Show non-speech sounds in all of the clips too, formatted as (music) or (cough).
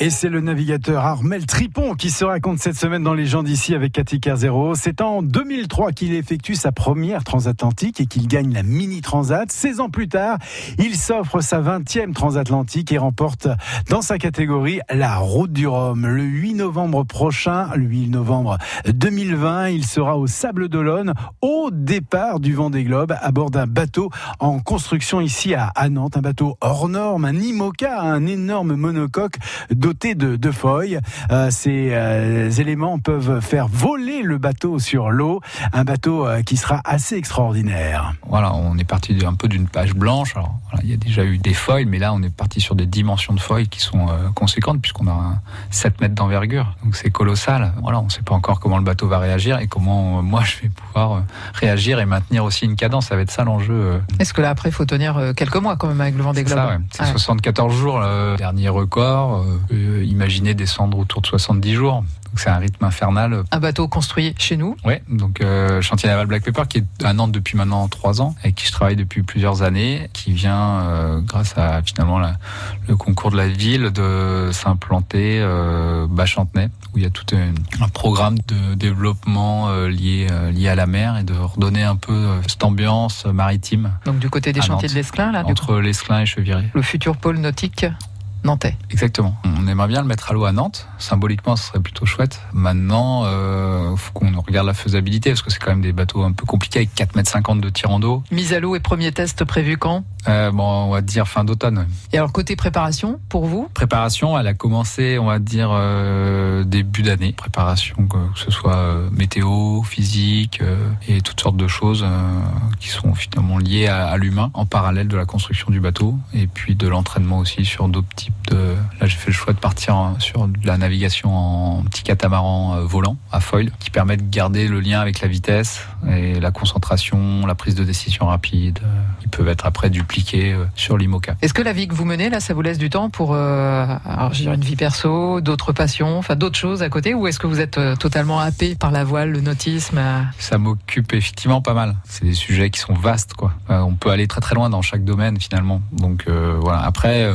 Et c'est le navigateur Armel Tripon qui se raconte cette semaine dans Les gens d'ici avec Cathy Carzero. C'est en 2003 qu'il effectue sa première transatlantique et qu'il gagne la mini transat. 16 ans plus tard, il s'offre sa 20e transatlantique et remporte dans sa catégorie la route du Rhum. Le 8 novembre prochain, le 8 novembre 2020, il sera au Sable d'Olonne au départ du Vendée Globe à bord d'un bateau en construction ici à, Nantes, un bateau hors norme, un IMOCA, un énorme monocoque doté de, de feuilles. Euh, ces euh, éléments peuvent faire voler le bateau sur l'eau, un bateau euh, qui sera assez extraordinaire. Voilà, on est parti un peu d'une page blanche. Alors, il y a déjà eu des foils, mais là, on est parti sur des dimensions de foils qui sont conséquentes puisqu'on a 7 mètres d'envergure. Donc c'est colossal. Voilà, on ne sait pas encore comment le bateau va réagir et comment moi je vais pouvoir réagir et maintenir aussi une cadence. Ça va être ça l'enjeu. Est-ce que là après, il faut tenir quelques mois quand même avec le Vendée Globe C'est 74 jours le dernier record imaginer descendre autour de 70 jours c'est un rythme infernal. Un bateau construit chez nous Oui, donc euh, chantier naval Black Pepper qui est à Nantes depuis maintenant trois ans, avec qui je travaille depuis plusieurs années, qui vient euh, grâce à finalement le concours de la ville de s'implanter euh, Bas-Chantenay, où il y a tout un, programme de développement euh, lié, lié à la mer et de redonner un peu cette ambiance maritime. Donc du côté des chantiers de l'Esclin, là Entre l'Esclin et Cheviré. Le futur pôle nautique nantais. Exactement. On aimerait bien le mettre à l'eau à Nantes. Symboliquement, ce serait plutôt chouette. Maintenant, euh, faut qu'on regarde la faisabilité parce que c'est quand même des bateaux un peu compliqués avec 4,50 m de tirant d'eau. Mise à l'eau et premier test prévu quand? Euh, Bon, on va dire fin d'automne. Et alors côté préparation pour vous? Préparation, elle a commencé, on va dire euh, début d'année. Préparation que, ce soit euh, météo, physique et toutes sortes de choses qui sont finalement liées à, à l'humain en parallèle de la construction du bateau et puis de l'entraînement aussi sur d'autres types Là, j'ai fait le choix de partir sur de la navigation en petit catamaran volant à foil, qui permet de garder le lien avec la vitesse et la concentration, la prise de décision rapide. Ils peuvent être après dupliqués euh, sur l'IMOCA. Est-ce que la vie que vous menez là, ça vous laisse du temps pour euh, une vie perso, d'autres passions, enfin d'autres choses à côté, ou est-ce que vous êtes totalement happé par la voile, le nautisme Ça m'occupe effectivement pas mal. C'est des sujets qui sont vastes, quoi. on peut aller très très loin dans chaque domaine finalement. Donc voilà. Après,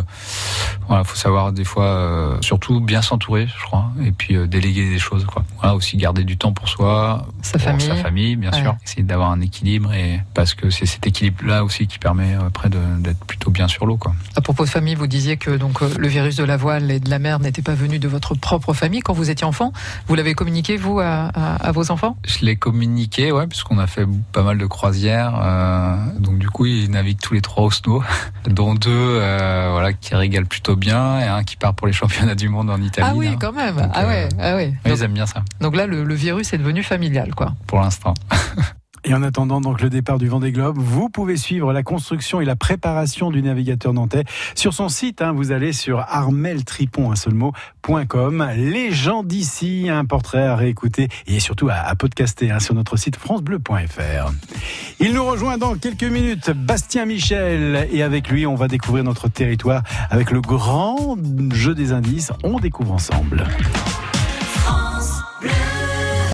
voilà, faut savoir des fois, euh, surtout bien s'entourer, je crois, et puis euh, déléguer des choses. Quoi. Voilà, aussi garder du temps pour soi, sa pour famille, sa famille, bien sûr. Essayer d'avoir un équilibre, et parce que c'est cet équilibre-là aussi qui permet euh, après d'être plutôt bien sur l'eau. Quoi. À propos de famille, vous disiez que donc le virus de la voile et de la mer n'était pas venu de votre propre famille quand vous étiez enfant. Vous l'avez communiqué vous à, à, vos enfants? Je l'ai communiqué, ouais, puisqu'on a fait pas mal de croisières. donc du coup, ils naviguent tous les trois au snow, (laughs) dont deux, voilà, qui régalent plutôt bien et un qui part pour les championnats du monde en Italie. Ah oui, quand même. ah ouais, euh, ah ouais. ils aiment bien ça. Donc là, le, le virus est devenu familial, quoi. Pour l'instant. (laughs) Et en attendant donc le départ du Vendée Globe, vous pouvez suivre la construction et la préparation du navigateur nantais sur son site. Hein, vous allez sur armeltripon, Les gens d'ici, un portrait à réécouter et surtout à, podcaster hein, sur notre site francebleu.fr. Il nous rejoint dans quelques minutes, Bastien Michel, et avec lui, on va découvrir notre territoire avec le grand jeu des indices. On découvre ensemble.